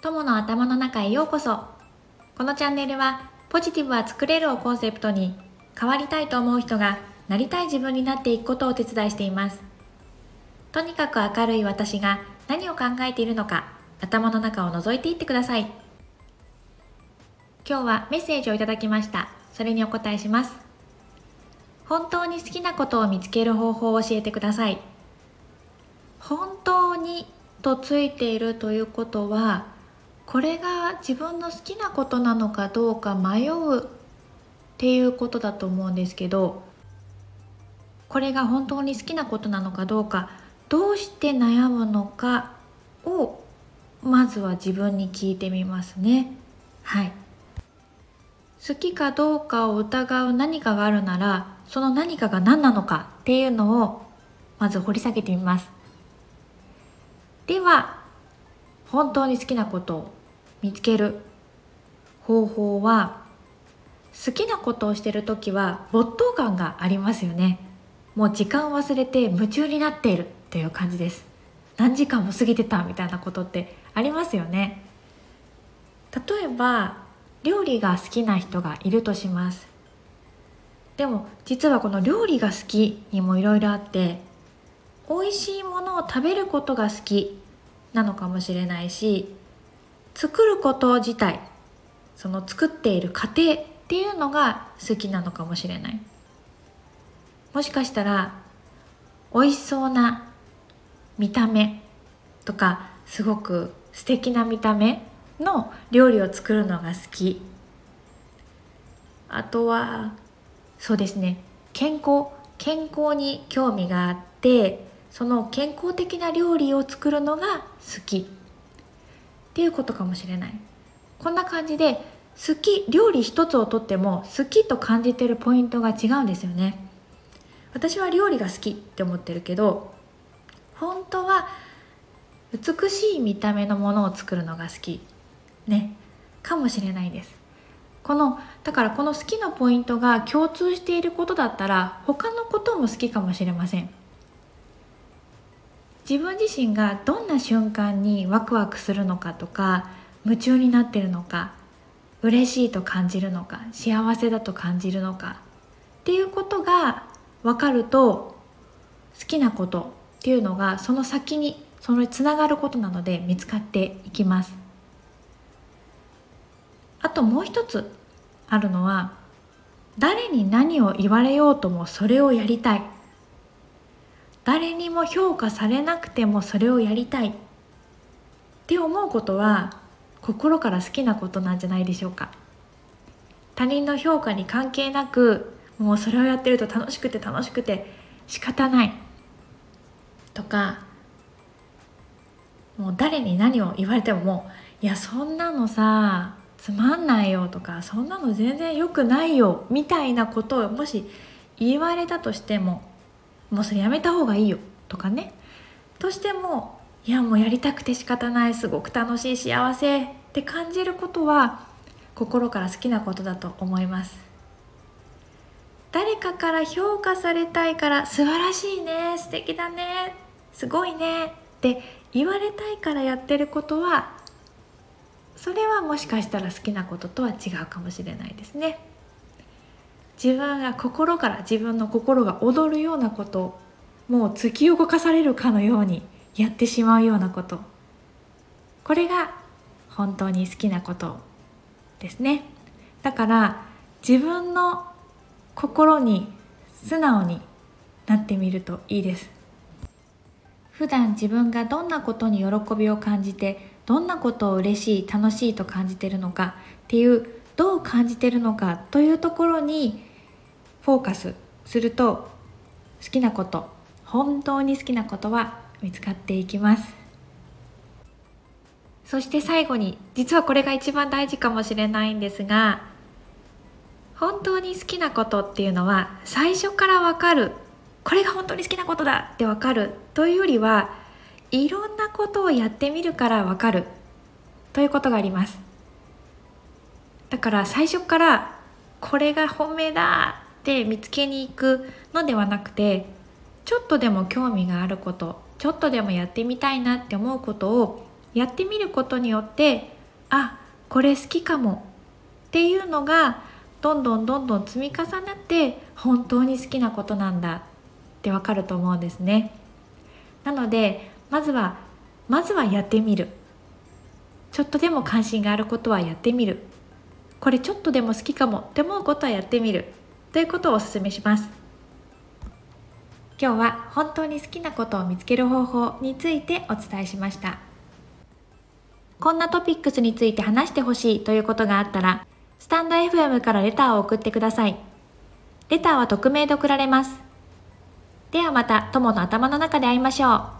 友の頭の中へようこそ。このチャンネルはポジティブは作れるをコンセプトに変わりたいと思う人がなりたい自分になっていくことをお手伝いしています。とにかく明るい私が何を考えているのか頭の中を覗いていってください。今日はメッセージをいただきました。それにお答えします。本当に好きなことを見つける方法を教えてください。本当にとついているということはこれが自分の好きなことなのかどうか迷うっていうことだと思うんですけどこれが本当に好きなことなのかどうかどうして悩むのかをまずは自分に聞いてみますね。はい。好きかどうかを疑う何かがあるならその何かが何なのかっていうのをまず掘り下げてみます。では本当に好きなことを。見つける方法は好きなことをしてる時は没頭感がありますよね。もう時間を忘れて夢中になっているっていう感じです。何時間も過ぎてたみたいなことってありますよね。例えば料理が好きな人がいるとします。でも実はこの料理が好きにもいろいろあって美味しいものを食べることが好きなのかもしれないし作ること自体その作っている過程っていうのが好きなのかもしれない。もしかしたら美味しそうな見た目とかすごく素敵な見た目の料理を作るのが好き。あとはそうですね健康健康に興味があってその健康的な料理を作るのが好き。ていうことかもしれない。こんな感じで好き料理一つをとっても好きと感じてるポイントが違うんですよね。私は料理が好きって思ってるけど本当は美しい見た目のものを作るのが好き。ね。かもしれないです。このだからこの好きなポイントが共通していることだったら他のことも好きかもしれません。自分自身がどんな瞬間にワクワクするのかとか夢中になってるのか嬉しいと感じるのか幸せだと感じるのかっていうことが分かると好きなことっていうのがその先にそのつながることなので見つかっていきます。あともう一つあるのは誰に何を言われようともそれをやりたい。誰にも評価されなくてもそれをやりたい。って思うことは心から好きなことなんじゃないでしょうか。他人の評価に関係なくもうそれをやってると楽しくて楽しくて仕方ない。とかもう誰に何を言われてももういやそんなのさつまんないよ。とかそんなの全然良くないよ。みたいなことをもし言われたとしてももうそれやめた方がいいよとかねとしてもいやもうやりたくて仕方ないすごく楽しい幸せって感じることは心から好きなことだと思います誰かから評価されたいから素晴らしいね素敵だねすごいねって言われたいからやってることはそれはもしかしたら好きなこととは違うかもしれないですね。自分が心から自分の心が踊るようなこともう突き動かされるかのようにやってしまうようなこと。これが本当に好きなことですね。だから自分の心に素直になってみるといいです。普段自分がどんなことに喜びを感じてどんなことを嬉しい楽しいと感じてるのかっていうどう感じてるのかというところにフォーカスすると好きなこと本当に好きなことは見つかっていきます。そして最後に実はこれが一番大事かもしれないんですが本当に好きなことっていうのは最初からわかるこれが本当に好きなことだってわかるというよりはいろんなことをやってみるからわかるということがあります。だから最初からこれが本命だって見つけに行くのではなくてちょっとでも興味があることちょっとでもやってみたいなって思うことをやってみることによってあこれ好きかもっていうのがどんどんどんどん積み重なって本当に好きなことなんだってわかると思うんですね。なのでまずはまずはやってみる。ちょっとでも関心があることはやってみる。これちょっとでも好きかもって思うことはやってみる。ということをお勧めします。今日は本当に好きなことを見つける方法についてお伝えしました。こんなトピックスについて話してほしいということがあったらスタンド FM からレターを送ってください。レターは匿名で送られます。ではまた友の頭の中で会いましょう。